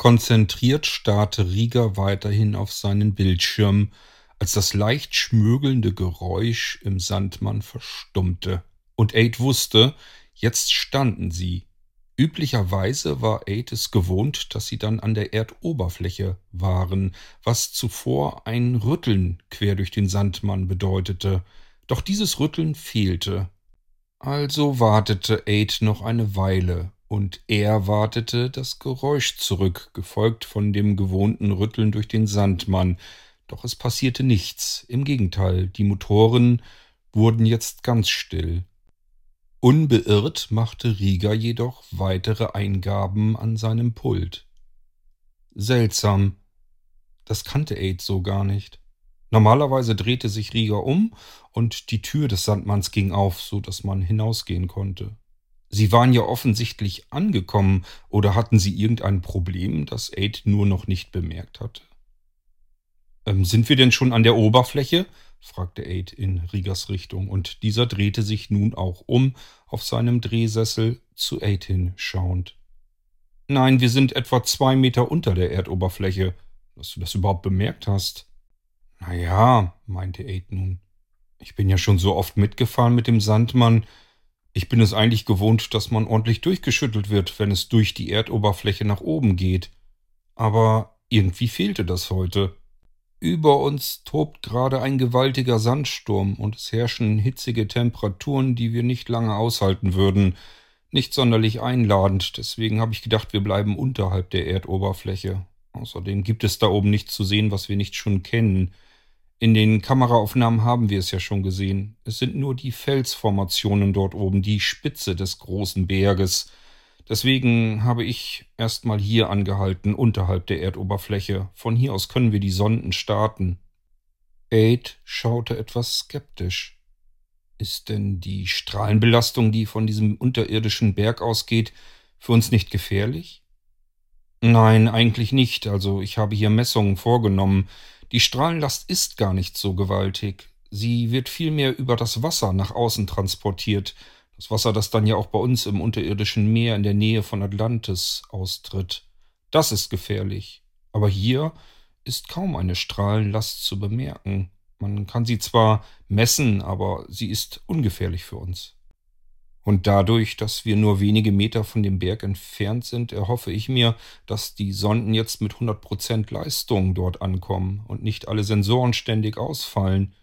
Konzentriert starrte Rieger weiterhin auf seinen Bildschirm, als das leicht schmögelnde Geräusch im Sandmann verstummte. Und Aid wusste, jetzt standen sie. Üblicherweise war Aid es gewohnt, dass sie dann an der Erdoberfläche waren, was zuvor ein Rütteln quer durch den Sandmann bedeutete. Doch dieses Rütteln fehlte. Also wartete Aid noch eine Weile, und er wartete das Geräusch zurück, gefolgt von dem gewohnten Rütteln durch den Sandmann, doch es passierte nichts, im Gegenteil, die Motoren wurden jetzt ganz still. Unbeirrt machte Rieger jedoch weitere Eingaben an seinem Pult. Seltsam, das kannte Aid so gar nicht. Normalerweise drehte sich Rieger um und die Tür des Sandmanns ging auf, so dass man hinausgehen konnte. Sie waren ja offensichtlich angekommen oder hatten sie irgendein Problem, das Aid nur noch nicht bemerkt hatte? Ähm, sind wir denn schon an der Oberfläche? fragte Aid in Riegers Richtung, und dieser drehte sich nun auch um, auf seinem Drehsessel zu Aid hinschauend. Nein, wir sind etwa zwei Meter unter der Erdoberfläche, dass du das überhaupt bemerkt hast. Na ja, meinte Aid nun. Ich bin ja schon so oft mitgefahren mit dem Sandmann, ich bin es eigentlich gewohnt, dass man ordentlich durchgeschüttelt wird, wenn es durch die Erdoberfläche nach oben geht. Aber irgendwie fehlte das heute. Über uns tobt gerade ein gewaltiger Sandsturm und es herrschen hitzige Temperaturen, die wir nicht lange aushalten würden. Nicht sonderlich einladend, deswegen habe ich gedacht, wir bleiben unterhalb der Erdoberfläche. Außerdem gibt es da oben nichts zu sehen, was wir nicht schon kennen. In den Kameraaufnahmen haben wir es ja schon gesehen. Es sind nur die Felsformationen dort oben, die Spitze des großen Berges. Deswegen habe ich erstmal hier angehalten, unterhalb der Erdoberfläche. Von hier aus können wir die Sonden starten. Aid schaute etwas skeptisch. Ist denn die Strahlenbelastung, die von diesem unterirdischen Berg ausgeht, für uns nicht gefährlich? Nein, eigentlich nicht. Also ich habe hier Messungen vorgenommen. Die Strahlenlast ist gar nicht so gewaltig. Sie wird vielmehr über das Wasser nach außen transportiert. Das Wasser, das dann ja auch bei uns im unterirdischen Meer in der Nähe von Atlantis austritt. Das ist gefährlich. Aber hier ist kaum eine Strahlenlast zu bemerken. Man kann sie zwar messen, aber sie ist ungefährlich für uns. Und dadurch, dass wir nur wenige Meter von dem Berg entfernt sind, erhoffe ich mir, dass die Sonden jetzt mit 100% Leistung dort ankommen und nicht alle Sensoren ständig ausfallen.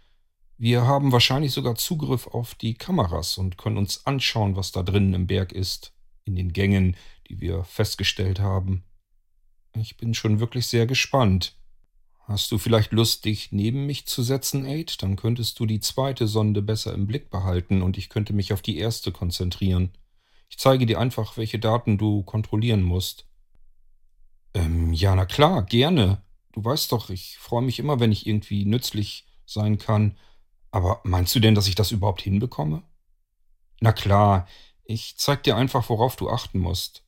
Wir haben wahrscheinlich sogar Zugriff auf die Kameras und können uns anschauen, was da drinnen im Berg ist, in den Gängen, die wir festgestellt haben. Ich bin schon wirklich sehr gespannt. Hast du vielleicht Lust, dich neben mich zu setzen, Aid? Dann könntest du die zweite Sonde besser im Blick behalten und ich könnte mich auf die erste konzentrieren. Ich zeige dir einfach, welche Daten du kontrollieren musst. Ähm, ja, na klar, gerne. Du weißt doch, ich freue mich immer, wenn ich irgendwie nützlich sein kann. Aber meinst du denn, dass ich das überhaupt hinbekomme? Na klar, ich zeig dir einfach, worauf du achten musst.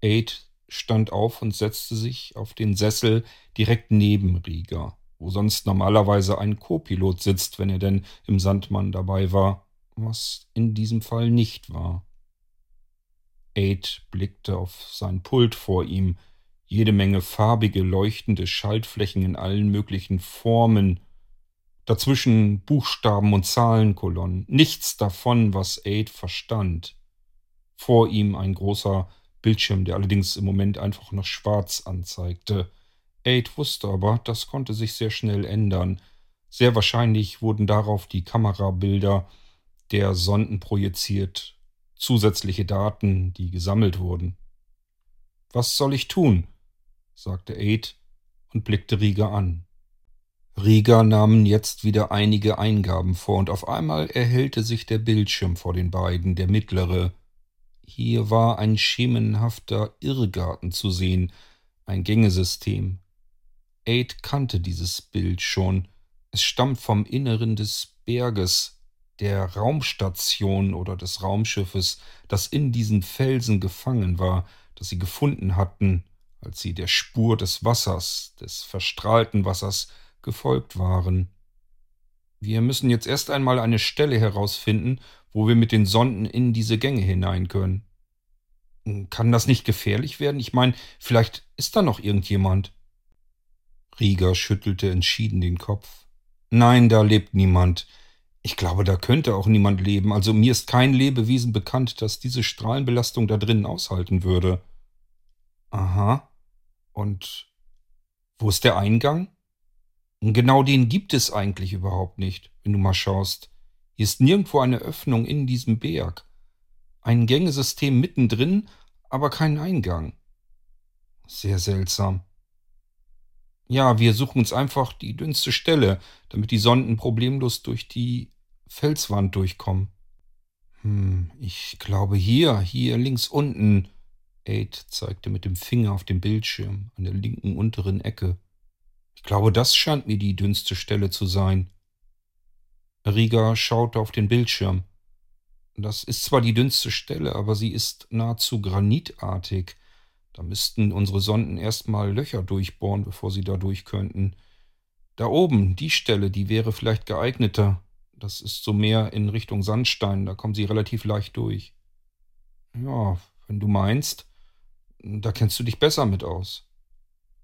Aid stand auf und setzte sich auf den Sessel direkt neben Rieger, wo sonst normalerweise ein Co-Pilot sitzt, wenn er denn im Sandmann dabei war, was in diesem Fall nicht war. Aid blickte auf sein Pult vor ihm, jede Menge farbige, leuchtende Schaltflächen in allen möglichen Formen, dazwischen Buchstaben und Zahlenkolonnen, nichts davon, was Aid verstand. Vor ihm ein großer Bildschirm, der allerdings im Moment einfach noch schwarz anzeigte. Aid wusste aber, das konnte sich sehr schnell ändern. Sehr wahrscheinlich wurden darauf die Kamerabilder der Sonden projiziert, zusätzliche Daten, die gesammelt wurden. Was soll ich tun? sagte Aid und blickte Rieger an. Rieger nahmen jetzt wieder einige Eingaben vor, und auf einmal erhellte sich der Bildschirm vor den beiden, der mittlere, hier war ein schemenhafter Irrgarten zu sehen, ein Gängesystem. Aid kannte dieses Bild schon. Es stammt vom Inneren des Berges, der Raumstation oder des Raumschiffes, das in diesen Felsen gefangen war, das sie gefunden hatten, als sie der Spur des Wassers, des verstrahlten Wassers, gefolgt waren. Wir müssen jetzt erst einmal eine Stelle herausfinden, wo wir mit den Sonden in diese Gänge hinein können. Kann das nicht gefährlich werden? Ich meine, vielleicht ist da noch irgendjemand. Rieger schüttelte entschieden den Kopf. Nein, da lebt niemand. Ich glaube, da könnte auch niemand leben. Also mir ist kein Lebewesen bekannt, das diese Strahlenbelastung da drinnen aushalten würde. Aha. Und wo ist der Eingang? Genau den gibt es eigentlich überhaupt nicht, wenn du mal schaust. Hier ist nirgendwo eine Öffnung in diesem Berg. Ein Gängesystem mittendrin, aber kein Eingang. Sehr seltsam. Ja, wir suchen uns einfach die dünnste Stelle, damit die Sonden problemlos durch die Felswand durchkommen. Hm, ich glaube hier, hier links unten. Aid zeigte mit dem Finger auf dem Bildschirm an der linken unteren Ecke. Ich glaube, das scheint mir die dünnste Stelle zu sein. Rieger schaute auf den Bildschirm. Das ist zwar die dünnste Stelle, aber sie ist nahezu granitartig. Da müssten unsere Sonden erstmal Löcher durchbohren, bevor sie da durch könnten. Da oben, die Stelle, die wäre vielleicht geeigneter. Das ist so mehr in Richtung Sandstein, da kommen sie relativ leicht durch. Ja, wenn du meinst, da kennst du dich besser mit aus.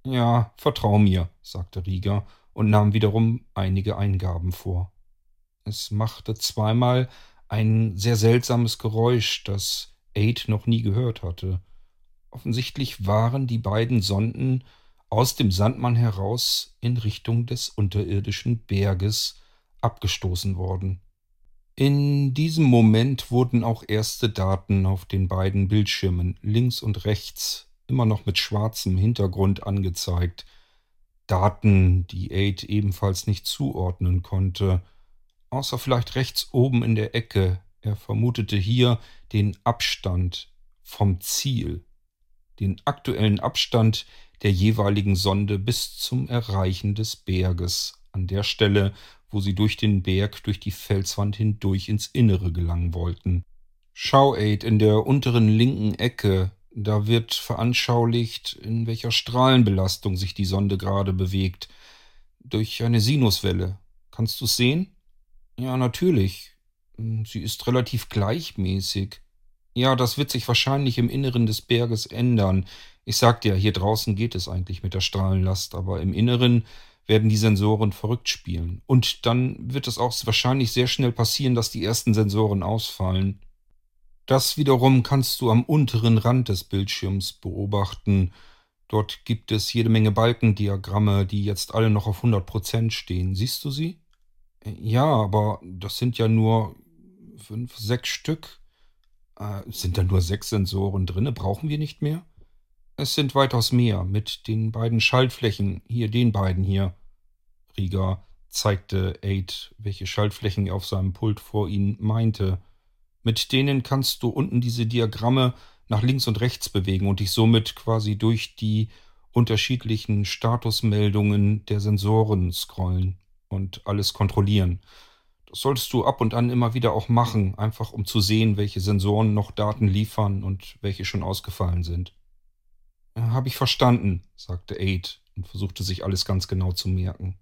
Ja, vertrau mir, sagte Rieger und nahm wiederum einige Eingaben vor. Es machte zweimal ein sehr seltsames Geräusch, das Aid noch nie gehört hatte. Offensichtlich waren die beiden Sonden aus dem Sandmann heraus in Richtung des unterirdischen Berges abgestoßen worden. In diesem Moment wurden auch erste Daten auf den beiden Bildschirmen links und rechts immer noch mit schwarzem Hintergrund angezeigt. Daten, die Aid ebenfalls nicht zuordnen konnte, außer vielleicht rechts oben in der Ecke. Er vermutete hier den Abstand vom Ziel, den aktuellen Abstand der jeweiligen Sonde bis zum Erreichen des Berges, an der Stelle, wo sie durch den Berg, durch die Felswand hindurch ins Innere gelangen wollten. Schau, Aid, in der unteren linken Ecke, da wird veranschaulicht, in welcher Strahlenbelastung sich die Sonde gerade bewegt. Durch eine Sinuswelle. Kannst du's sehen? Ja, natürlich. Hm, sie ist relativ gleichmäßig. Ja, das wird sich wahrscheinlich im Inneren des Berges ändern. Ich sagte ja, hier draußen geht es eigentlich mit der Strahlenlast, aber im Inneren werden die Sensoren verrückt spielen. Und dann wird es auch wahrscheinlich sehr schnell passieren, dass die ersten Sensoren ausfallen. Das wiederum kannst du am unteren Rand des Bildschirms beobachten. Dort gibt es jede Menge Balkendiagramme, die jetzt alle noch auf 100% stehen. Siehst du sie? Ja, aber das sind ja nur fünf, sechs Stück. Äh, sind da nur sechs Sensoren drin? Brauchen wir nicht mehr? Es sind weitaus mehr, mit den beiden Schaltflächen, hier den beiden hier. Rieger zeigte Aid, welche Schaltflächen er auf seinem Pult vor ihnen meinte. Mit denen kannst du unten diese Diagramme nach links und rechts bewegen und dich somit quasi durch die unterschiedlichen Statusmeldungen der Sensoren scrollen und alles kontrollieren. Das solltest du ab und an immer wieder auch machen, einfach um zu sehen, welche Sensoren noch Daten liefern und welche schon ausgefallen sind. Habe ich verstanden, sagte Aid und versuchte sich alles ganz genau zu merken.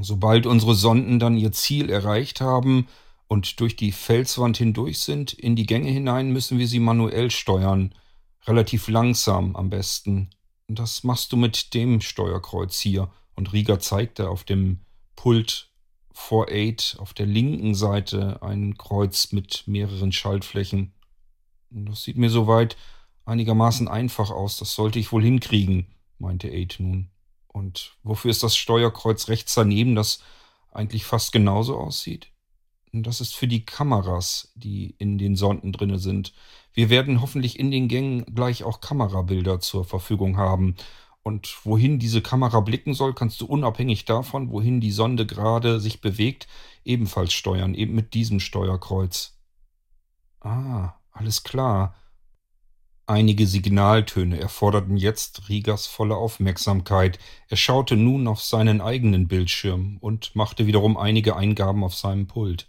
Sobald unsere Sonden dann ihr Ziel erreicht haben und durch die Felswand hindurch sind, in die Gänge hinein, müssen wir sie manuell steuern. Relativ langsam am besten. Das machst du mit dem Steuerkreuz hier. Und Rieger zeigte auf dem Pult vor 8 auf der linken Seite ein Kreuz mit mehreren Schaltflächen. Das sieht mir soweit einigermaßen einfach aus. Das sollte ich wohl hinkriegen, meinte 8 nun. Und wofür ist das Steuerkreuz rechts daneben, das eigentlich fast genauso aussieht? Das ist für die Kameras, die in den Sonden drinne sind. Wir werden hoffentlich in den Gängen gleich auch Kamerabilder zur Verfügung haben. Und wohin diese Kamera blicken soll, kannst du unabhängig davon, wohin die Sonde gerade sich bewegt, ebenfalls steuern, eben mit diesem Steuerkreuz. Ah, alles klar. Einige Signaltöne erforderten jetzt Riegers volle Aufmerksamkeit. Er schaute nun auf seinen eigenen Bildschirm und machte wiederum einige Eingaben auf seinem Pult.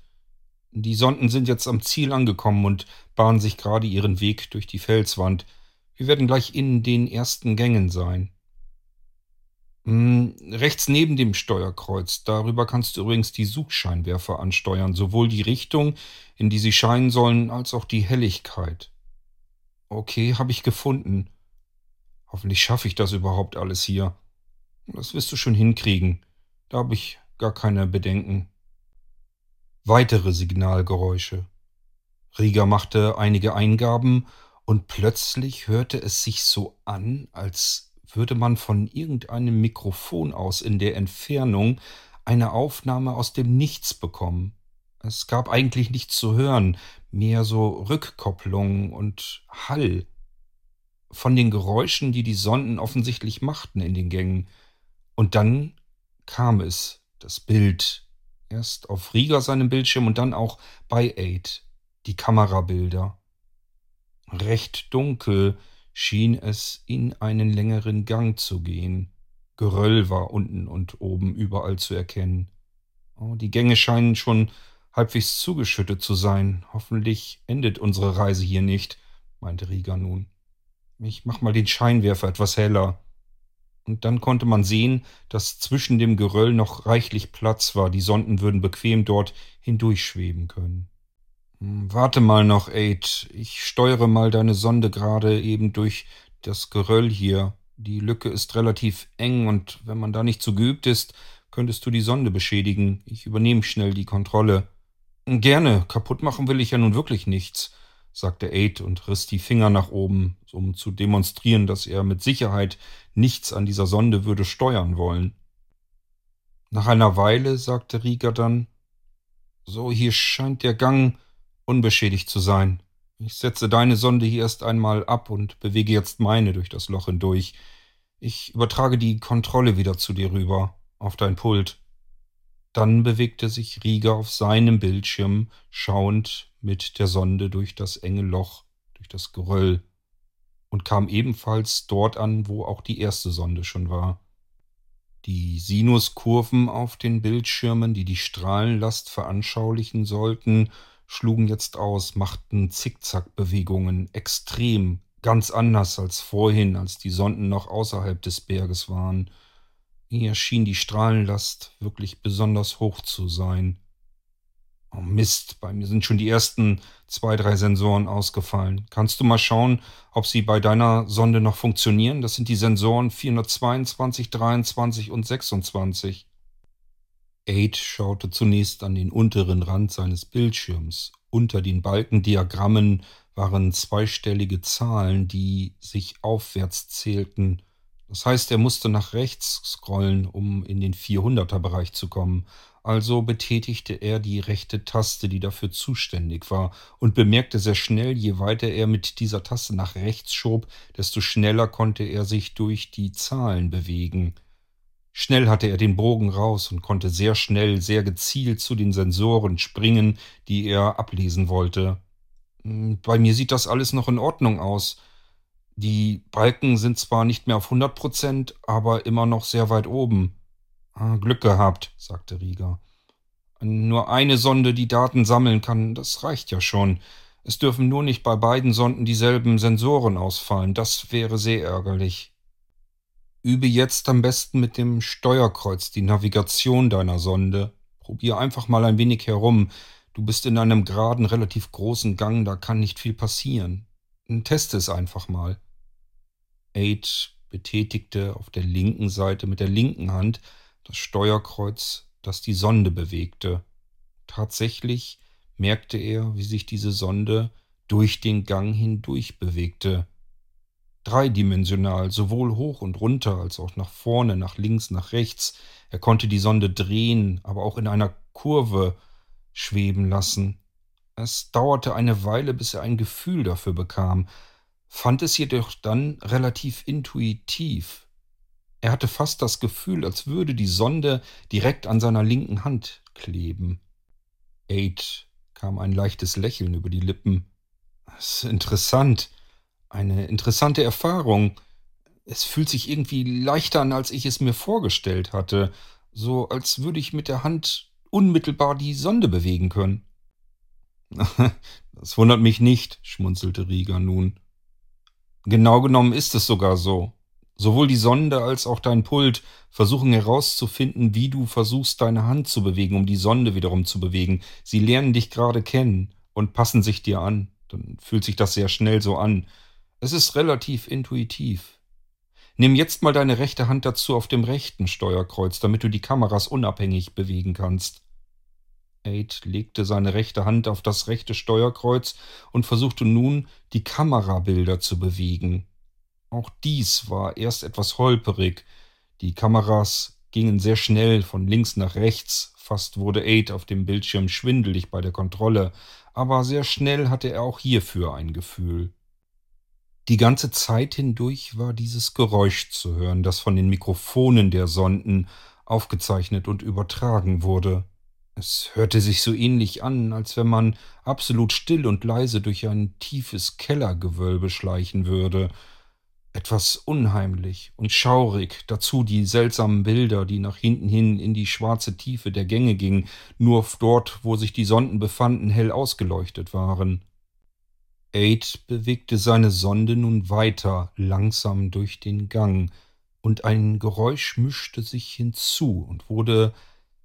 Die Sonden sind jetzt am Ziel angekommen und bahnen sich gerade ihren Weg durch die Felswand. Wir werden gleich in den ersten Gängen sein. Hm, rechts neben dem Steuerkreuz, darüber kannst du übrigens die Suchscheinwerfer ansteuern, sowohl die Richtung, in die sie scheinen sollen, als auch die Helligkeit. Okay, habe ich gefunden. Hoffentlich schaffe ich das überhaupt alles hier. Das wirst du schon hinkriegen. Da habe ich gar keine Bedenken. Weitere Signalgeräusche. Rieger machte einige Eingaben und plötzlich hörte es sich so an, als würde man von irgendeinem Mikrofon aus in der Entfernung eine Aufnahme aus dem Nichts bekommen. Es gab eigentlich nichts zu hören, mehr so Rückkopplung und Hall von den Geräuschen, die die Sonden offensichtlich machten in den Gängen. Und dann kam es, das Bild, erst auf Rieger seinem Bildschirm und dann auch bei Aid, die Kamerabilder. Recht dunkel schien es in einen längeren Gang zu gehen. Geröll war unten und oben überall zu erkennen. Oh, die Gänge scheinen schon halbwegs zugeschüttet zu sein. Hoffentlich endet unsere Reise hier nicht, meinte Rieger nun. Ich mach mal den Scheinwerfer etwas heller. Und dann konnte man sehen, dass zwischen dem Geröll noch reichlich Platz war. Die Sonden würden bequem dort hindurchschweben können. Hm, warte mal noch, Aid. Ich steuere mal deine Sonde gerade eben durch das Geröll hier. Die Lücke ist relativ eng und wenn man da nicht so geübt ist, könntest du die Sonde beschädigen. Ich übernehme schnell die Kontrolle. Gerne, kaputt machen will ich ja nun wirklich nichts sagte Aid und riss die Finger nach oben, um zu demonstrieren, dass er mit Sicherheit nichts an dieser Sonde würde steuern wollen. Nach einer Weile sagte Rieger dann, so, hier scheint der Gang unbeschädigt zu sein. Ich setze deine Sonde hier erst einmal ab und bewege jetzt meine durch das Loch hindurch. Ich übertrage die Kontrolle wieder zu dir rüber, auf dein Pult. Dann bewegte sich Rieger auf seinem Bildschirm, schauend mit der Sonde durch das enge Loch, durch das Geröll, und kam ebenfalls dort an, wo auch die erste Sonde schon war. Die Sinuskurven auf den Bildschirmen, die die Strahlenlast veranschaulichen sollten, schlugen jetzt aus, machten Zickzackbewegungen, extrem, ganz anders als vorhin, als die Sonden noch außerhalb des Berges waren. Hier schien die Strahlenlast wirklich besonders hoch zu sein. Oh Mist, bei mir sind schon die ersten zwei, drei Sensoren ausgefallen. Kannst du mal schauen, ob sie bei deiner Sonde noch funktionieren? Das sind die Sensoren 422, 23 und 26. Aid schaute zunächst an den unteren Rand seines Bildschirms. Unter den Balkendiagrammen waren zweistellige Zahlen, die sich aufwärts zählten. Das heißt, er musste nach rechts scrollen, um in den 400er-Bereich zu kommen. Also betätigte er die rechte Taste, die dafür zuständig war, und bemerkte sehr schnell, je weiter er mit dieser Taste nach rechts schob, desto schneller konnte er sich durch die Zahlen bewegen. Schnell hatte er den Bogen raus und konnte sehr schnell, sehr gezielt zu den Sensoren springen, die er ablesen wollte. Hm, bei mir sieht das alles noch in Ordnung aus. Die Balken sind zwar nicht mehr auf 100 Prozent, aber immer noch sehr weit oben. Ah, Glück gehabt, sagte Rieger. Nur eine Sonde, die Daten sammeln kann, das reicht ja schon. Es dürfen nur nicht bei beiden Sonden dieselben Sensoren ausfallen. Das wäre sehr ärgerlich. Übe jetzt am besten mit dem Steuerkreuz die Navigation deiner Sonde. Probier einfach mal ein wenig herum. Du bist in einem geraden, relativ großen Gang, da kann nicht viel passieren. Teste es einfach mal. Aid betätigte auf der linken Seite mit der linken Hand das Steuerkreuz, das die Sonde bewegte. Tatsächlich merkte er, wie sich diese Sonde durch den Gang hindurch bewegte. Dreidimensional, sowohl hoch und runter als auch nach vorne, nach links, nach rechts. Er konnte die Sonde drehen, aber auch in einer Kurve schweben lassen. Es dauerte eine Weile, bis er ein Gefühl dafür bekam, fand es jedoch dann relativ intuitiv. Er hatte fast das Gefühl, als würde die Sonde direkt an seiner linken Hand kleben. Aid kam ein leichtes Lächeln über die Lippen. Das ist interessant. Eine interessante Erfahrung. Es fühlt sich irgendwie leichter an, als ich es mir vorgestellt hatte. So als würde ich mit der Hand unmittelbar die Sonde bewegen können. das wundert mich nicht, schmunzelte Rieger nun. Genau genommen ist es sogar so. Sowohl die Sonde als auch dein Pult versuchen herauszufinden, wie du versuchst, deine Hand zu bewegen, um die Sonde wiederum zu bewegen. Sie lernen dich gerade kennen und passen sich dir an. Dann fühlt sich das sehr schnell so an. Es ist relativ intuitiv. Nimm jetzt mal deine rechte Hand dazu auf dem rechten Steuerkreuz, damit du die Kameras unabhängig bewegen kannst. Aid legte seine rechte Hand auf das rechte Steuerkreuz und versuchte nun, die Kamerabilder zu bewegen. Auch dies war erst etwas holperig. Die Kameras gingen sehr schnell von links nach rechts. Fast wurde Aid auf dem Bildschirm schwindelig bei der Kontrolle, aber sehr schnell hatte er auch hierfür ein Gefühl. Die ganze Zeit hindurch war dieses Geräusch zu hören, das von den Mikrofonen der Sonden aufgezeichnet und übertragen wurde. Es hörte sich so ähnlich an, als wenn man absolut still und leise durch ein tiefes Kellergewölbe schleichen würde. Etwas unheimlich und schaurig, dazu die seltsamen Bilder, die nach hinten hin in die schwarze Tiefe der Gänge gingen, nur dort, wo sich die Sonden befanden, hell ausgeleuchtet waren. Aid bewegte seine Sonde nun weiter langsam durch den Gang, und ein Geräusch mischte sich hinzu und wurde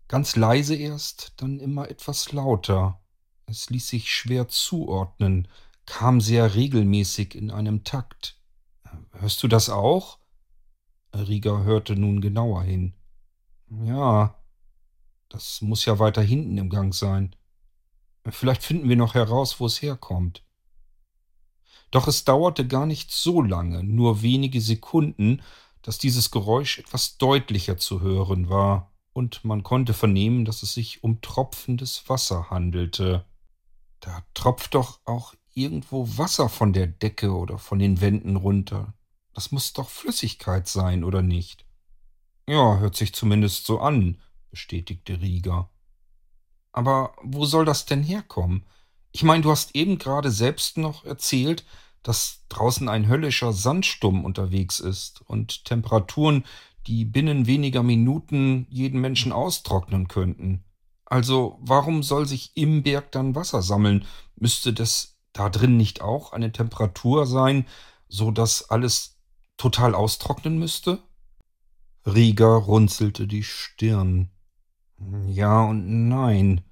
ganz leise erst, dann immer etwas lauter. Es ließ sich schwer zuordnen, kam sehr regelmäßig in einem Takt. Hörst du das auch? Rieger hörte nun genauer hin. Ja, das muss ja weiter hinten im Gang sein. Vielleicht finden wir noch heraus, wo es herkommt. Doch es dauerte gar nicht so lange, nur wenige Sekunden, dass dieses Geräusch etwas deutlicher zu hören war, und man konnte vernehmen, dass es sich um tropfendes Wasser handelte. Da tropft doch auch irgendwo Wasser von der Decke oder von den Wänden runter. Das muss doch Flüssigkeit sein, oder nicht? Ja, hört sich zumindest so an, bestätigte Rieger. Aber wo soll das denn herkommen? Ich meine, du hast eben gerade selbst noch erzählt, dass draußen ein höllischer Sandsturm unterwegs ist und Temperaturen, die binnen weniger Minuten jeden Menschen austrocknen könnten. Also warum soll sich im Berg dann Wasser sammeln? Müsste das da drin nicht auch eine Temperatur sein, so dass alles total austrocknen müsste? Rieger runzelte die Stirn. Ja und nein.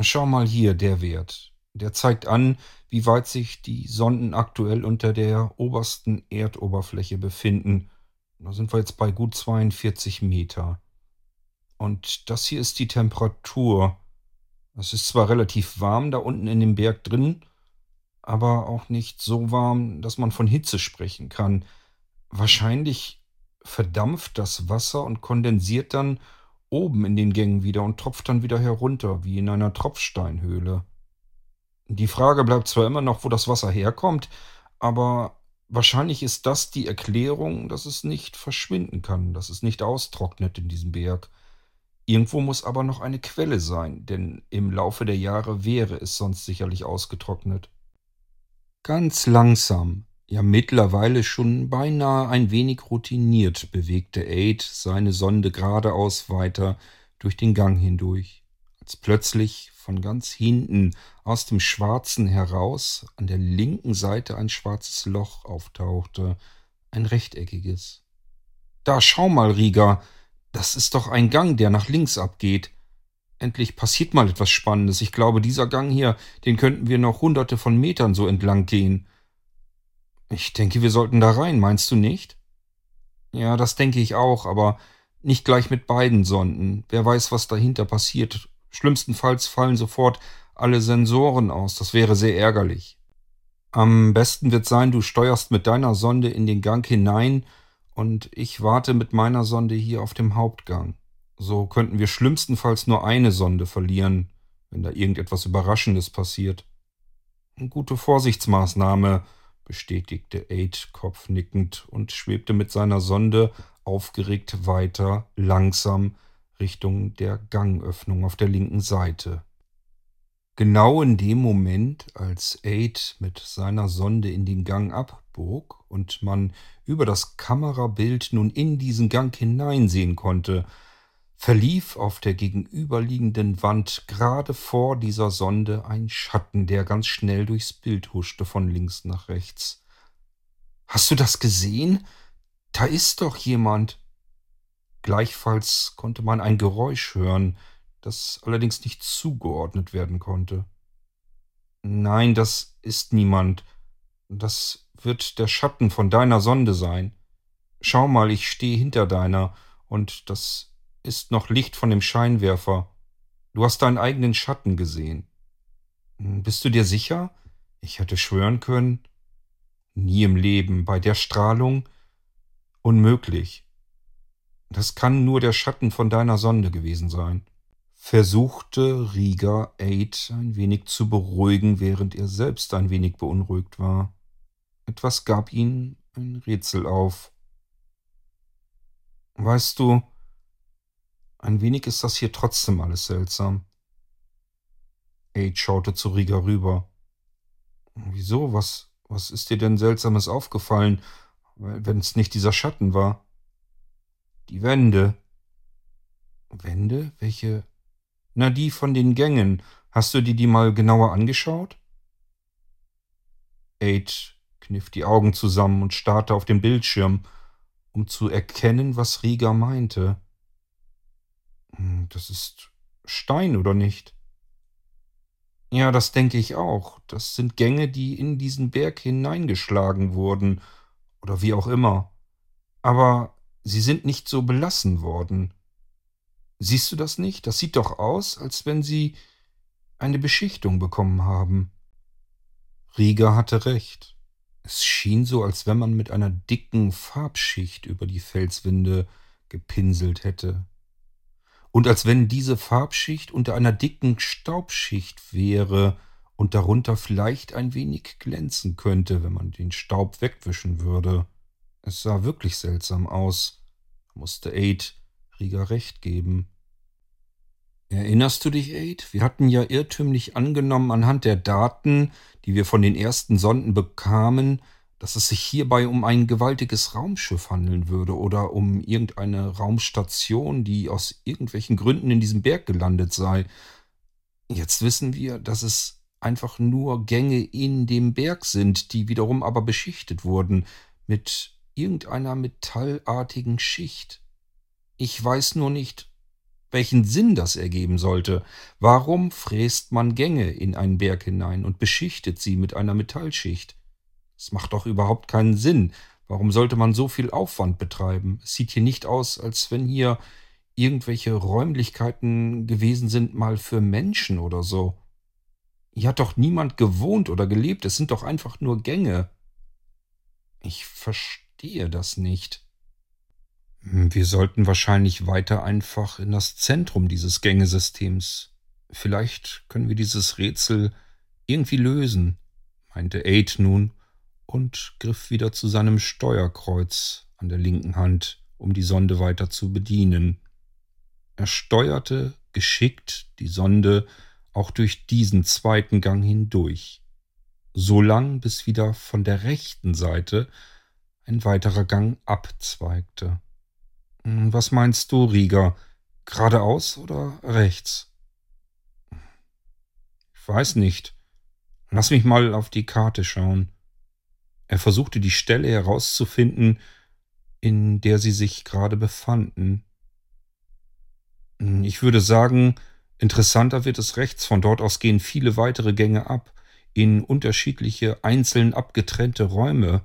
Schau mal hier, der Wert. Der zeigt an, wie weit sich die Sonden aktuell unter der obersten Erdoberfläche befinden. Da sind wir jetzt bei gut 42 Meter. Und das hier ist die Temperatur. Es ist zwar relativ warm da unten in dem Berg drin, aber auch nicht so warm, dass man von Hitze sprechen kann. Wahrscheinlich verdampft das Wasser und kondensiert dann oben in den Gängen wieder und tropft dann wieder herunter, wie in einer Tropfsteinhöhle. Die Frage bleibt zwar immer noch, wo das Wasser herkommt, aber wahrscheinlich ist das die Erklärung, dass es nicht verschwinden kann, dass es nicht austrocknet in diesem Berg. Irgendwo muss aber noch eine Quelle sein, denn im Laufe der Jahre wäre es sonst sicherlich ausgetrocknet. Ganz langsam, ja mittlerweile schon beinahe ein wenig routiniert, bewegte Aid seine Sonde geradeaus weiter durch den Gang hindurch, als plötzlich von ganz hinten aus dem Schwarzen heraus an der linken Seite ein schwarzes Loch auftauchte, ein rechteckiges. Da schau mal, Rieger, das ist doch ein Gang, der nach links abgeht. Endlich passiert mal etwas Spannendes. Ich glaube, dieser Gang hier, den könnten wir noch hunderte von Metern so entlang gehen. Ich denke, wir sollten da rein, meinst du nicht? Ja, das denke ich auch, aber nicht gleich mit beiden Sonden. Wer weiß, was dahinter passiert Schlimmstenfalls fallen sofort alle Sensoren aus. Das wäre sehr ärgerlich. Am besten wird sein, du steuerst mit deiner Sonde in den Gang hinein und ich warte mit meiner Sonde hier auf dem Hauptgang. So könnten wir schlimmstenfalls nur eine Sonde verlieren, wenn da irgendetwas Überraschendes passiert. Eine gute Vorsichtsmaßnahme, bestätigte Aid kopfnickend und schwebte mit seiner Sonde aufgeregt weiter, langsam, Richtung der Gangöffnung auf der linken Seite. Genau in dem Moment, als Aid mit seiner Sonde in den Gang abbog und man über das Kamerabild nun in diesen Gang hineinsehen konnte, verlief auf der gegenüberliegenden Wand gerade vor dieser Sonde ein Schatten, der ganz schnell durchs Bild huschte von links nach rechts. Hast du das gesehen? Da ist doch jemand. Gleichfalls konnte man ein Geräusch hören, das allerdings nicht zugeordnet werden konnte. Nein, das ist niemand. Das wird der Schatten von deiner Sonde sein. Schau mal, ich stehe hinter deiner, und das ist noch Licht von dem Scheinwerfer. Du hast deinen eigenen Schatten gesehen. Bist du dir sicher? Ich hätte schwören können. Nie im Leben, bei der Strahlung. Unmöglich. Das kann nur der Schatten von deiner Sonde gewesen sein. Versuchte Rieger Aid ein wenig zu beruhigen, während er selbst ein wenig beunruhigt war. Etwas gab ihn ein Rätsel auf. Weißt du, ein wenig ist das hier trotzdem alles seltsam. Aid schaute zu Rieger rüber. Wieso? Was, was ist dir denn Seltsames aufgefallen, wenn es nicht dieser Schatten war? Die Wände. Wände? Welche? Na, die von den Gängen. Hast du dir die mal genauer angeschaut? Aid kniff die Augen zusammen und starrte auf den Bildschirm, um zu erkennen, was Rieger meinte. Hm, das ist Stein, oder nicht? Ja, das denke ich auch. Das sind Gänge, die in diesen Berg hineingeschlagen wurden, oder wie auch immer. Aber Sie sind nicht so belassen worden. Siehst du das nicht? Das sieht doch aus, als wenn Sie eine Beschichtung bekommen haben. Rieger hatte recht. Es schien so, als wenn man mit einer dicken Farbschicht über die Felswände gepinselt hätte. Und als wenn diese Farbschicht unter einer dicken Staubschicht wäre und darunter vielleicht ein wenig glänzen könnte, wenn man den Staub wegwischen würde. Es sah wirklich seltsam aus, musste Aid Rieger recht geben. Erinnerst du dich, Aid? Wir hatten ja irrtümlich angenommen anhand der Daten, die wir von den ersten Sonden bekamen, dass es sich hierbei um ein gewaltiges Raumschiff handeln würde oder um irgendeine Raumstation, die aus irgendwelchen Gründen in diesem Berg gelandet sei. Jetzt wissen wir, dass es einfach nur Gänge in dem Berg sind, die wiederum aber beschichtet wurden mit irgendeiner metallartigen Schicht. Ich weiß nur nicht, welchen Sinn das ergeben sollte. Warum fräst man Gänge in einen Berg hinein und beschichtet sie mit einer Metallschicht? Das macht doch überhaupt keinen Sinn. Warum sollte man so viel Aufwand betreiben? Es sieht hier nicht aus, als wenn hier irgendwelche Räumlichkeiten gewesen sind, mal für Menschen oder so. Hier hat doch niemand gewohnt oder gelebt, es sind doch einfach nur Gänge. Ich verstehe verstehe das nicht. Hm, wir sollten wahrscheinlich weiter einfach in das Zentrum dieses Gängesystems. Vielleicht können wir dieses Rätsel irgendwie lösen, meinte Aid nun und griff wieder zu seinem Steuerkreuz an der linken Hand, um die Sonde weiter zu bedienen. Er steuerte geschickt die Sonde auch durch diesen zweiten Gang hindurch, so lang bis wieder von der rechten Seite ein weiterer Gang abzweigte. Hm, was meinst du, Rieger? Geradeaus oder rechts? Ich weiß nicht. Lass mich mal auf die Karte schauen. Er versuchte die Stelle herauszufinden, in der sie sich gerade befanden. Hm, ich würde sagen, interessanter wird es rechts. Von dort aus gehen viele weitere Gänge ab, in unterschiedliche, einzeln abgetrennte Räume.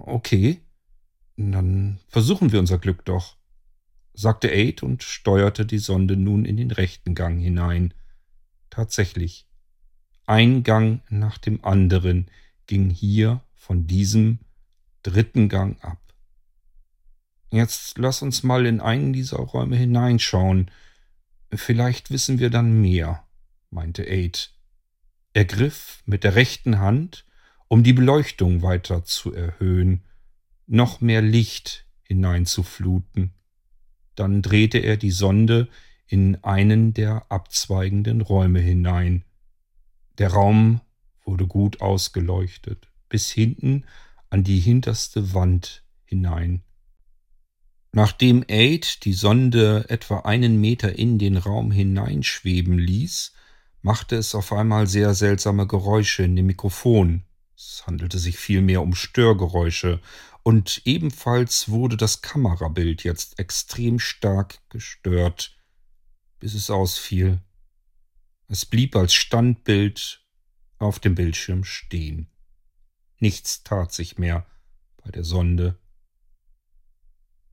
Okay, dann versuchen wir unser Glück doch, sagte Aid und steuerte die Sonde nun in den rechten Gang hinein. Tatsächlich. Ein Gang nach dem anderen ging hier von diesem dritten Gang ab. Jetzt lass uns mal in einen dieser Räume hineinschauen. Vielleicht wissen wir dann mehr, meinte Aid. Er griff mit der rechten Hand um die Beleuchtung weiter zu erhöhen, noch mehr Licht hineinzufluten. Dann drehte er die Sonde in einen der abzweigenden Räume hinein. Der Raum wurde gut ausgeleuchtet, bis hinten an die hinterste Wand hinein. Nachdem Aid die Sonde etwa einen Meter in den Raum hineinschweben ließ, machte es auf einmal sehr seltsame Geräusche in dem Mikrofon, es handelte sich vielmehr um Störgeräusche, und ebenfalls wurde das Kamerabild jetzt extrem stark gestört, bis es ausfiel. Es blieb als Standbild auf dem Bildschirm stehen. Nichts tat sich mehr bei der Sonde.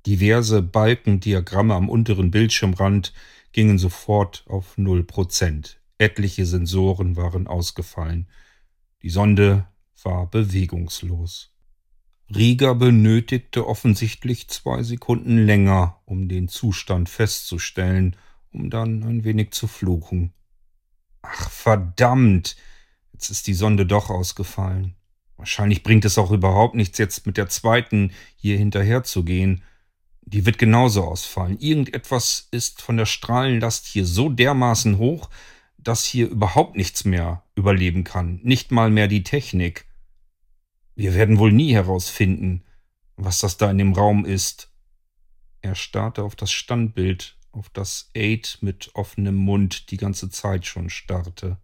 Diverse Balkendiagramme am unteren Bildschirmrand gingen sofort auf null Prozent. Etliche Sensoren waren ausgefallen. Die Sonde war bewegungslos. Rieger benötigte offensichtlich zwei Sekunden länger, um den Zustand festzustellen, um dann ein wenig zu fluchen. Ach verdammt, jetzt ist die Sonde doch ausgefallen. Wahrscheinlich bringt es auch überhaupt nichts, jetzt mit der zweiten hier hinterher zu gehen. Die wird genauso ausfallen. Irgendetwas ist von der Strahlenlast hier so dermaßen hoch, dass hier überhaupt nichts mehr überleben kann. Nicht mal mehr die Technik. Wir werden wohl nie herausfinden, was das da in dem Raum ist. Er starrte auf das Standbild, auf das Aid mit offenem Mund die ganze Zeit schon starrte.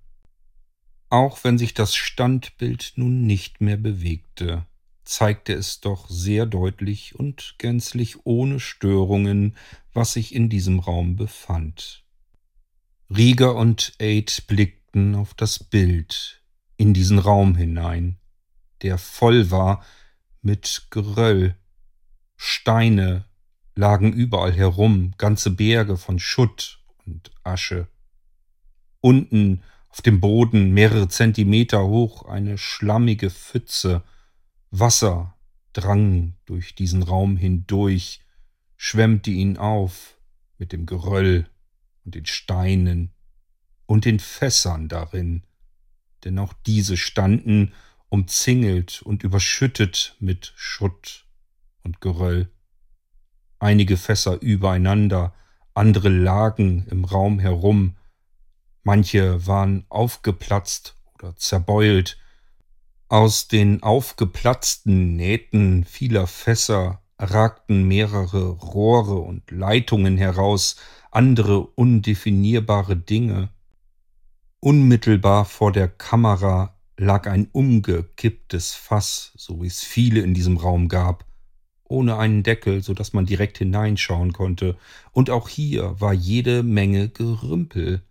Auch wenn sich das Standbild nun nicht mehr bewegte, zeigte es doch sehr deutlich und gänzlich ohne Störungen, was sich in diesem Raum befand. Rieger und Aid blickten auf das Bild, in diesen Raum hinein, der voll war mit Geröll. Steine lagen überall herum, ganze Berge von Schutt und Asche. Unten auf dem Boden mehrere Zentimeter hoch eine schlammige Pfütze, Wasser drang durch diesen Raum hindurch, schwemmte ihn auf mit dem Geröll und den Steinen und den Fässern darin, denn auch diese standen umzingelt und überschüttet mit Schutt und Geröll. Einige Fässer übereinander, andere lagen im Raum herum, manche waren aufgeplatzt oder zerbeult, aus den aufgeplatzten Nähten vieler Fässer ragten mehrere Rohre und Leitungen heraus, andere undefinierbare Dinge. Unmittelbar vor der Kamera lag ein umgekipptes Fass, so wie es viele in diesem Raum gab, ohne einen Deckel, so dass man direkt hineinschauen konnte, und auch hier war jede Menge Gerümpel.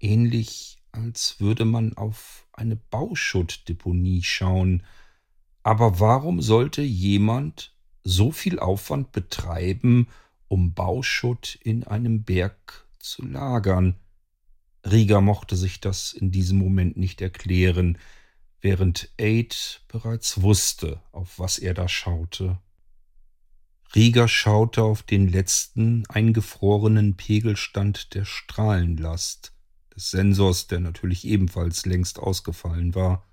Ähnlich als würde man auf eine Bauschuttdeponie schauen. Aber warum sollte jemand so viel Aufwand betreiben, um Bauschutt in einem Berg zu lagern. Rieger mochte sich das in diesem Moment nicht erklären, während Aid bereits wusste, auf was er da schaute. Rieger schaute auf den letzten eingefrorenen Pegelstand der Strahlenlast, des Sensors, der natürlich ebenfalls längst ausgefallen war,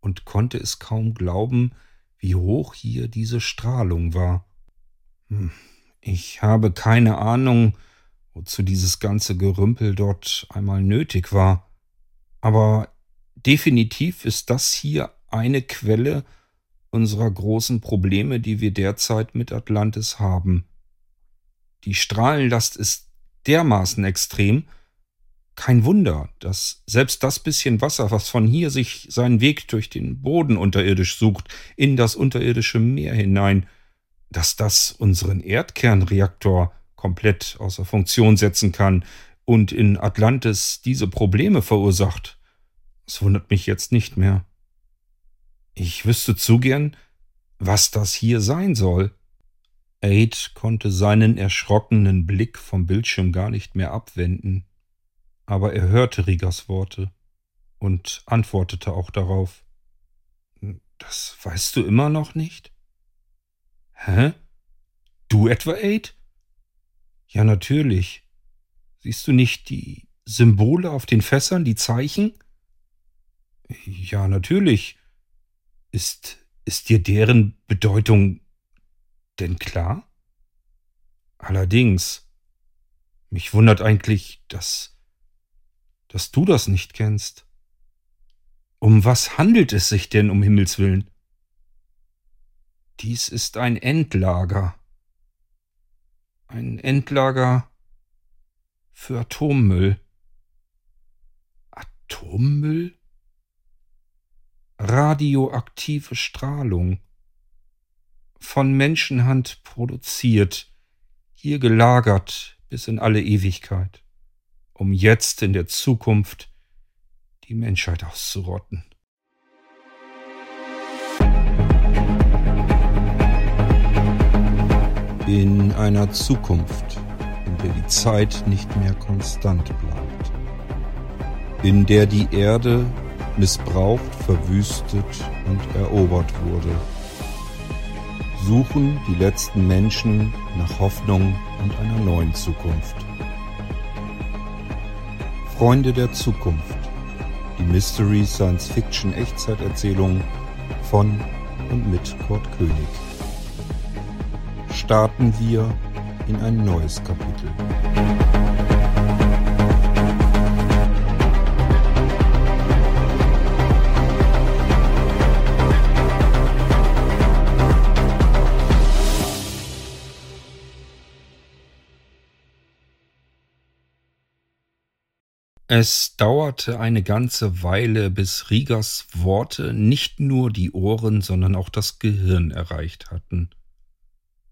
und konnte es kaum glauben, wie hoch hier diese Strahlung war. Hm, ich habe keine Ahnung, wozu dieses ganze Gerümpel dort einmal nötig war. Aber definitiv ist das hier eine Quelle unserer großen Probleme, die wir derzeit mit Atlantis haben. Die Strahlenlast ist dermaßen extrem, kein Wunder, dass selbst das bisschen Wasser, was von hier sich seinen Weg durch den Boden unterirdisch sucht, in das unterirdische Meer hinein, dass das unseren Erdkernreaktor komplett außer Funktion setzen kann und in Atlantis diese Probleme verursacht. Das wundert mich jetzt nicht mehr. Ich wüsste zu gern, was das hier sein soll. Aid konnte seinen erschrockenen Blick vom Bildschirm gar nicht mehr abwenden, aber er hörte Rigas Worte und antwortete auch darauf. Das weißt du immer noch nicht? Hä? Du etwa, Aid? Ja, natürlich. Siehst du nicht die Symbole auf den Fässern, die Zeichen? Ja, natürlich. Ist, ist dir deren Bedeutung denn klar? Allerdings. Mich wundert eigentlich, dass, dass du das nicht kennst. Um was handelt es sich denn, um Himmels willen? Dies ist ein Endlager. Ein Endlager für Atommüll. Atommüll? Radioaktive Strahlung. Von Menschenhand produziert, hier gelagert bis in alle Ewigkeit, um jetzt in der Zukunft die Menschheit auszurotten. In einer Zukunft, in der die Zeit nicht mehr konstant bleibt. In der die Erde missbraucht, verwüstet und erobert wurde. Suchen die letzten Menschen nach Hoffnung und einer neuen Zukunft. Freunde der Zukunft. Die Mystery Science Fiction Echtzeiterzählung von und mit Kurt König. Starten wir in ein neues Kapitel. Es dauerte eine ganze Weile, bis Riegers Worte nicht nur die Ohren, sondern auch das Gehirn erreicht hatten.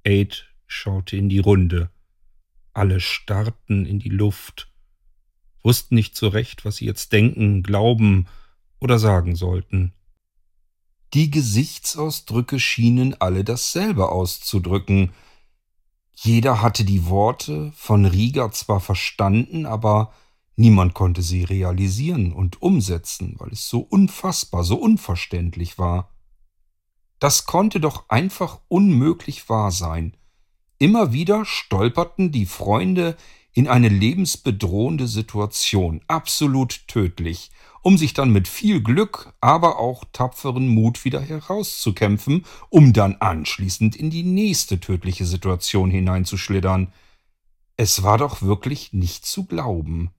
Aid schaute in die Runde. Alle starrten in die Luft, wussten nicht so recht, was sie jetzt denken, glauben oder sagen sollten. Die Gesichtsausdrücke schienen alle dasselbe auszudrücken. Jeder hatte die Worte von Rieger zwar verstanden, aber Niemand konnte sie realisieren und umsetzen, weil es so unfassbar, so unverständlich war. Das konnte doch einfach unmöglich wahr sein. Immer wieder stolperten die Freunde in eine lebensbedrohende Situation, absolut tödlich, um sich dann mit viel Glück, aber auch tapferen Mut wieder herauszukämpfen, um dann anschließend in die nächste tödliche Situation hineinzuschlittern. Es war doch wirklich nicht zu glauben.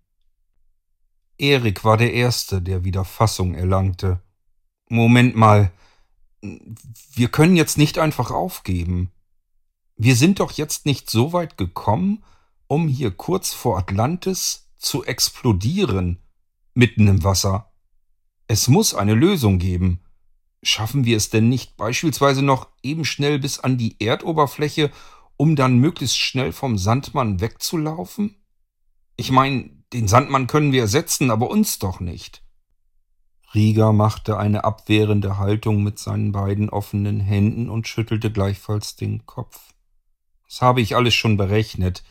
Erik war der Erste, der wieder Fassung erlangte. Moment mal, wir können jetzt nicht einfach aufgeben. Wir sind doch jetzt nicht so weit gekommen, um hier kurz vor Atlantis zu explodieren, mitten im Wasser. Es muss eine Lösung geben. Schaffen wir es denn nicht beispielsweise noch eben schnell bis an die Erdoberfläche, um dann möglichst schnell vom Sandmann wegzulaufen? Ich meine, den Sandmann können wir ersetzen, aber uns doch nicht. Rieger machte eine abwehrende Haltung mit seinen beiden offenen Händen und schüttelte gleichfalls den Kopf. Das habe ich alles schon berechnet.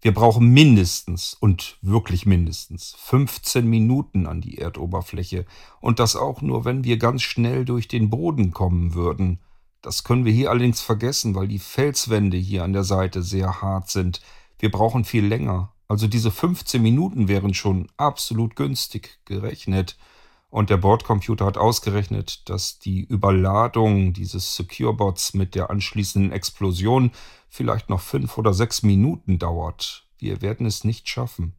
Wir brauchen mindestens und wirklich mindestens 15 Minuten an die Erdoberfläche und das auch nur, wenn wir ganz schnell durch den Boden kommen würden. Das können wir hier allerdings vergessen, weil die Felswände hier an der Seite sehr hart sind. Wir brauchen viel länger. Also diese 15 Minuten wären schon absolut günstig gerechnet. Und der Bordcomputer hat ausgerechnet, dass die Überladung dieses Securebots mit der anschließenden Explosion vielleicht noch fünf oder sechs Minuten dauert. Wir werden es nicht schaffen.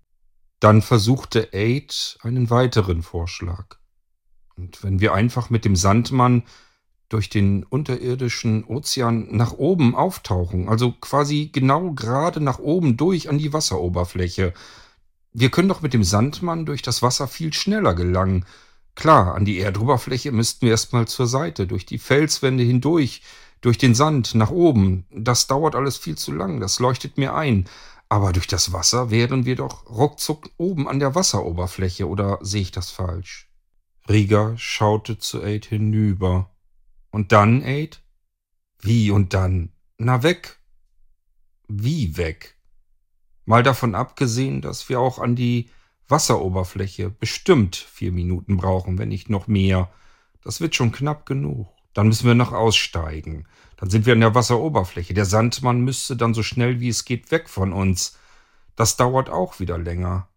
Dann versuchte Aid einen weiteren Vorschlag. Und wenn wir einfach mit dem Sandmann durch den unterirdischen Ozean nach oben auftauchen, also quasi genau gerade nach oben durch an die Wasseroberfläche. Wir können doch mit dem Sandmann durch das Wasser viel schneller gelangen. Klar, an die Erdoberfläche müssten wir erstmal zur Seite, durch die Felswände hindurch, durch den Sand nach oben. Das dauert alles viel zu lang, das leuchtet mir ein. Aber durch das Wasser wären wir doch ruckzuck oben an der Wasseroberfläche, oder sehe ich das falsch? Rieger schaute zu Aid hinüber. Und dann, Aid? Wie und dann? Na weg. Wie weg? Mal davon abgesehen, dass wir auch an die Wasseroberfläche bestimmt vier Minuten brauchen, wenn nicht noch mehr. Das wird schon knapp genug. Dann müssen wir noch aussteigen. Dann sind wir an der Wasseroberfläche. Der Sandmann müsste dann so schnell wie es geht weg von uns. Das dauert auch wieder länger.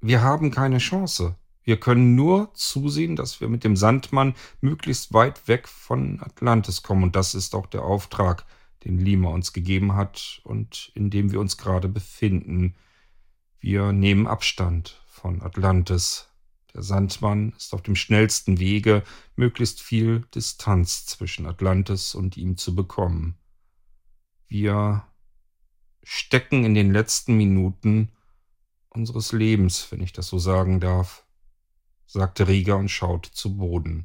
Wir haben keine Chance. Wir können nur zusehen, dass wir mit dem Sandmann möglichst weit weg von Atlantis kommen. Und das ist auch der Auftrag, den Lima uns gegeben hat und in dem wir uns gerade befinden. Wir nehmen Abstand von Atlantis. Der Sandmann ist auf dem schnellsten Wege, möglichst viel Distanz zwischen Atlantis und ihm zu bekommen. Wir stecken in den letzten Minuten unseres Lebens, wenn ich das so sagen darf sagte Rieger und schaute zu Boden.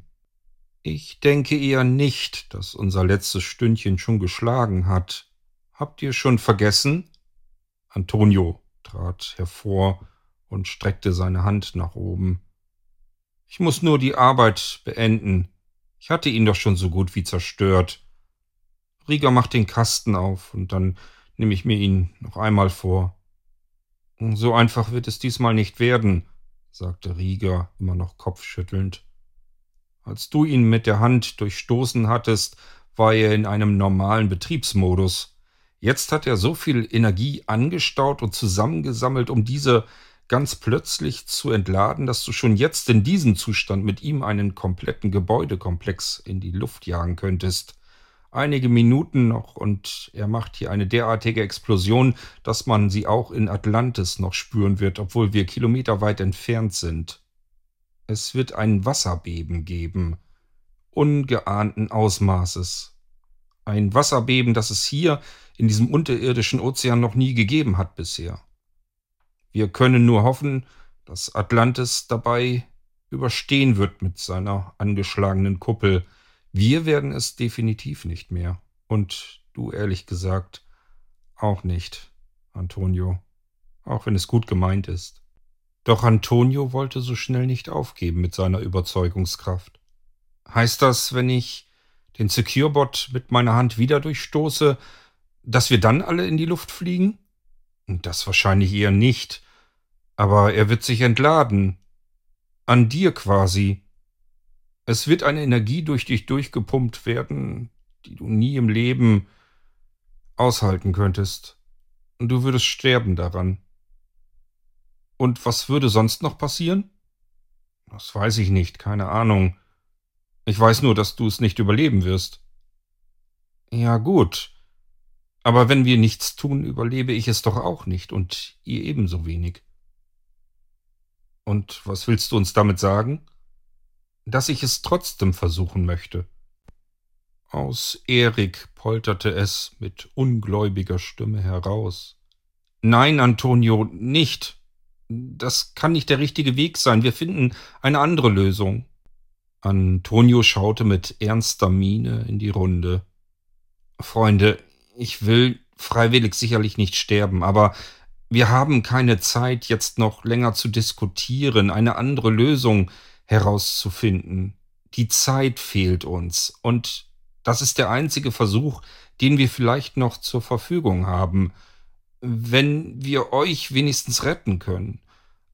Ich denke eher nicht, dass unser letztes Stündchen schon geschlagen hat. Habt ihr schon vergessen? Antonio trat hervor und streckte seine Hand nach oben. Ich muss nur die Arbeit beenden. Ich hatte ihn doch schon so gut wie zerstört. Rieger macht den Kasten auf und dann nehme ich mir ihn noch einmal vor. So einfach wird es diesmal nicht werden, sagte Rieger, immer noch kopfschüttelnd. Als du ihn mit der Hand durchstoßen hattest, war er in einem normalen Betriebsmodus. Jetzt hat er so viel Energie angestaut und zusammengesammelt, um diese ganz plötzlich zu entladen, dass du schon jetzt in diesem Zustand mit ihm einen kompletten Gebäudekomplex in die Luft jagen könntest. Einige Minuten noch und er macht hier eine derartige Explosion, dass man sie auch in Atlantis noch spüren wird, obwohl wir kilometerweit entfernt sind. Es wird ein Wasserbeben geben, ungeahnten Ausmaßes. Ein Wasserbeben, das es hier in diesem unterirdischen Ozean noch nie gegeben hat bisher. Wir können nur hoffen, dass Atlantis dabei überstehen wird mit seiner angeschlagenen Kuppel. Wir werden es definitiv nicht mehr. Und du ehrlich gesagt auch nicht, Antonio, auch wenn es gut gemeint ist. Doch Antonio wollte so schnell nicht aufgeben mit seiner Überzeugungskraft. Heißt das, wenn ich den Securebot mit meiner Hand wieder durchstoße, dass wir dann alle in die Luft fliegen? Das wahrscheinlich eher nicht. Aber er wird sich entladen. An dir quasi. Es wird eine Energie durch dich durchgepumpt werden, die du nie im Leben aushalten könntest. Und du würdest sterben daran. Und was würde sonst noch passieren? Das weiß ich nicht, keine Ahnung. Ich weiß nur, dass du es nicht überleben wirst. Ja gut. Aber wenn wir nichts tun, überlebe ich es doch auch nicht und ihr ebenso wenig. Und was willst du uns damit sagen? Dass ich es trotzdem versuchen möchte. Aus Erik polterte es mit ungläubiger Stimme heraus. Nein, Antonio, nicht. Das kann nicht der richtige Weg sein. Wir finden eine andere Lösung. Antonio schaute mit ernster Miene in die Runde. Freunde, ich will freiwillig sicherlich nicht sterben, aber wir haben keine Zeit, jetzt noch länger zu diskutieren, eine andere Lösung herauszufinden. Die Zeit fehlt uns, und das ist der einzige Versuch, den wir vielleicht noch zur Verfügung haben. Wenn wir euch wenigstens retten können,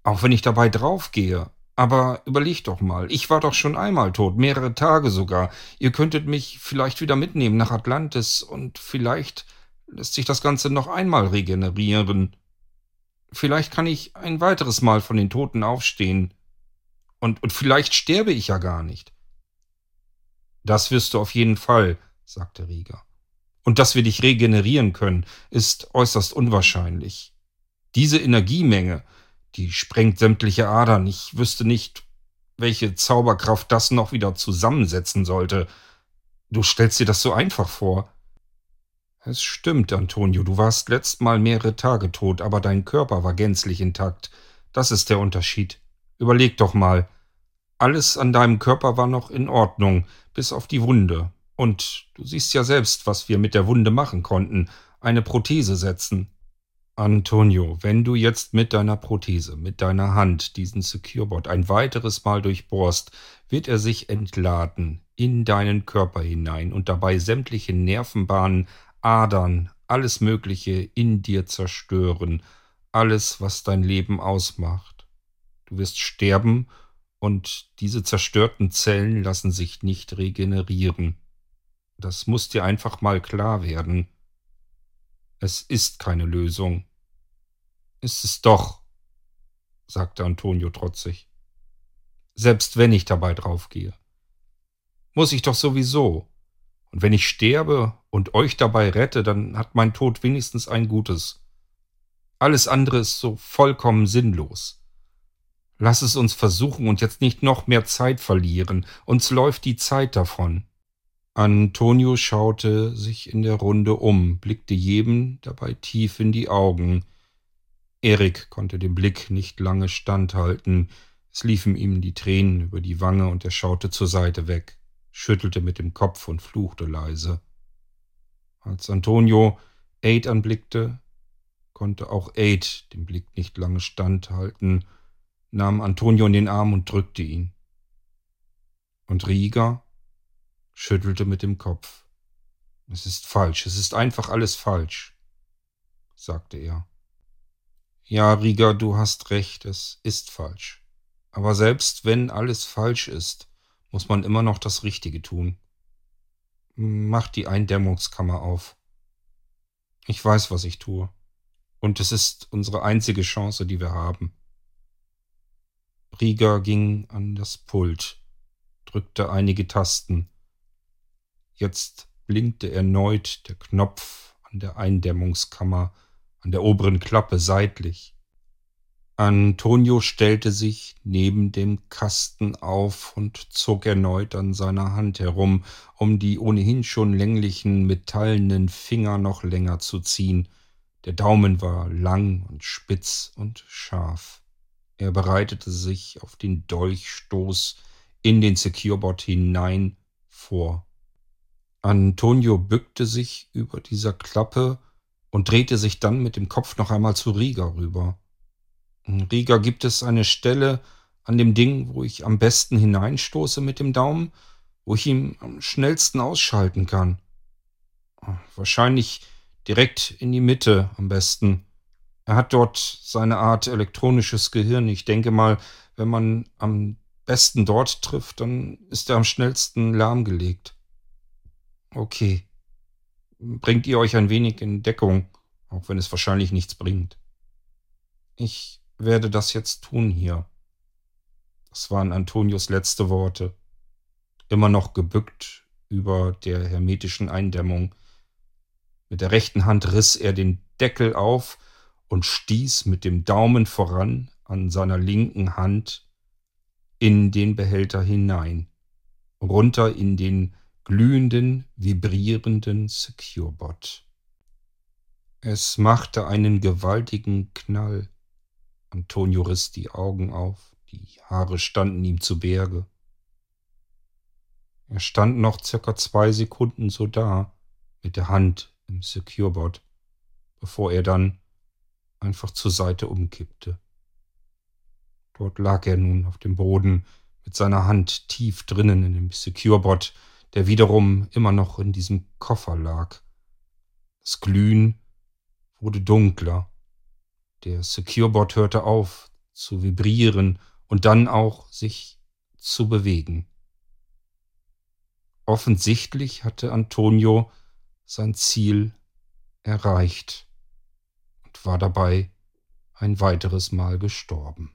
auch wenn ich dabei draufgehe. Aber überleg doch mal, ich war doch schon einmal tot, mehrere Tage sogar. Ihr könntet mich vielleicht wieder mitnehmen nach Atlantis und vielleicht lässt sich das Ganze noch einmal regenerieren. Vielleicht kann ich ein weiteres Mal von den Toten aufstehen. Und, und vielleicht sterbe ich ja gar nicht. Das wirst du auf jeden Fall, sagte Rieger. Und dass wir dich regenerieren können, ist äußerst unwahrscheinlich. Diese Energiemenge, die sprengt sämtliche Adern. Ich wüsste nicht, welche Zauberkraft das noch wieder zusammensetzen sollte. Du stellst dir das so einfach vor. Es stimmt, Antonio, du warst letzt Mal mehrere Tage tot, aber dein Körper war gänzlich intakt. Das ist der Unterschied. Überleg doch mal. Alles an deinem Körper war noch in Ordnung, bis auf die Wunde. Und du siehst ja selbst, was wir mit der Wunde machen konnten. Eine Prothese setzen. Antonio, wenn du jetzt mit deiner Prothese, mit deiner Hand diesen Securebot ein weiteres Mal durchbohrst, wird er sich entladen in deinen Körper hinein und dabei sämtliche Nervenbahnen Adern, alles Mögliche in dir zerstören, alles, was dein Leben ausmacht. Du wirst sterben und diese zerstörten Zellen lassen sich nicht regenerieren. Das muss dir einfach mal klar werden. Es ist keine Lösung. Ist es doch, sagte Antonio trotzig. Selbst wenn ich dabei draufgehe. Muss ich doch sowieso. Und wenn ich sterbe und euch dabei rette, dann hat mein Tod wenigstens ein Gutes. Alles andere ist so vollkommen sinnlos. Lass es uns versuchen und jetzt nicht noch mehr Zeit verlieren. Uns läuft die Zeit davon. Antonio schaute sich in der Runde um, blickte jedem dabei tief in die Augen. Erik konnte den Blick nicht lange standhalten. Es liefen ihm die Tränen über die Wange und er schaute zur Seite weg schüttelte mit dem Kopf und fluchte leise. Als Antonio Aid anblickte, konnte auch Aid den Blick nicht lange standhalten, nahm Antonio in den Arm und drückte ihn. Und Rieger schüttelte mit dem Kopf. Es ist falsch, es ist einfach alles falsch. sagte er. Ja, Rieger, du hast recht, es ist falsch. Aber selbst wenn alles falsch ist, muss man immer noch das Richtige tun. Mach die Eindämmungskammer auf. Ich weiß, was ich tue. Und es ist unsere einzige Chance, die wir haben. Rieger ging an das Pult, drückte einige Tasten. Jetzt blinkte erneut der Knopf an der Eindämmungskammer, an der oberen Klappe seitlich. Antonio stellte sich neben dem Kasten auf und zog erneut an seiner Hand herum, um die ohnehin schon länglichen metallenen Finger noch länger zu ziehen. Der Daumen war lang und spitz und scharf. Er bereitete sich auf den Dolchstoß in den Securebot hinein vor. Antonio bückte sich über dieser Klappe und drehte sich dann mit dem Kopf noch einmal zu Rieger rüber. Rieger, gibt es eine Stelle an dem Ding, wo ich am besten hineinstoße mit dem Daumen, wo ich ihn am schnellsten ausschalten kann? Wahrscheinlich direkt in die Mitte am besten. Er hat dort seine Art elektronisches Gehirn. Ich denke mal, wenn man am besten dort trifft, dann ist er am schnellsten lahmgelegt. Okay. Bringt ihr euch ein wenig in Deckung, auch wenn es wahrscheinlich nichts bringt. Ich werde das jetzt tun hier. Das waren Antonios letzte Worte. Immer noch gebückt über der hermetischen Eindämmung. Mit der rechten Hand riss er den Deckel auf und stieß mit dem Daumen voran an seiner linken Hand in den Behälter hinein, runter in den glühenden, vibrierenden Securebot. Es machte einen gewaltigen Knall. Antonio riss die Augen auf, die Haare standen ihm zu Berge. Er stand noch circa zwei Sekunden so da, mit der Hand im Securebot, bevor er dann einfach zur Seite umkippte. Dort lag er nun auf dem Boden mit seiner Hand tief drinnen in dem Securebot, der wiederum immer noch in diesem Koffer lag. Das Glühen wurde dunkler. Der Securebot hörte auf zu vibrieren und dann auch sich zu bewegen. Offensichtlich hatte Antonio sein Ziel erreicht und war dabei ein weiteres Mal gestorben.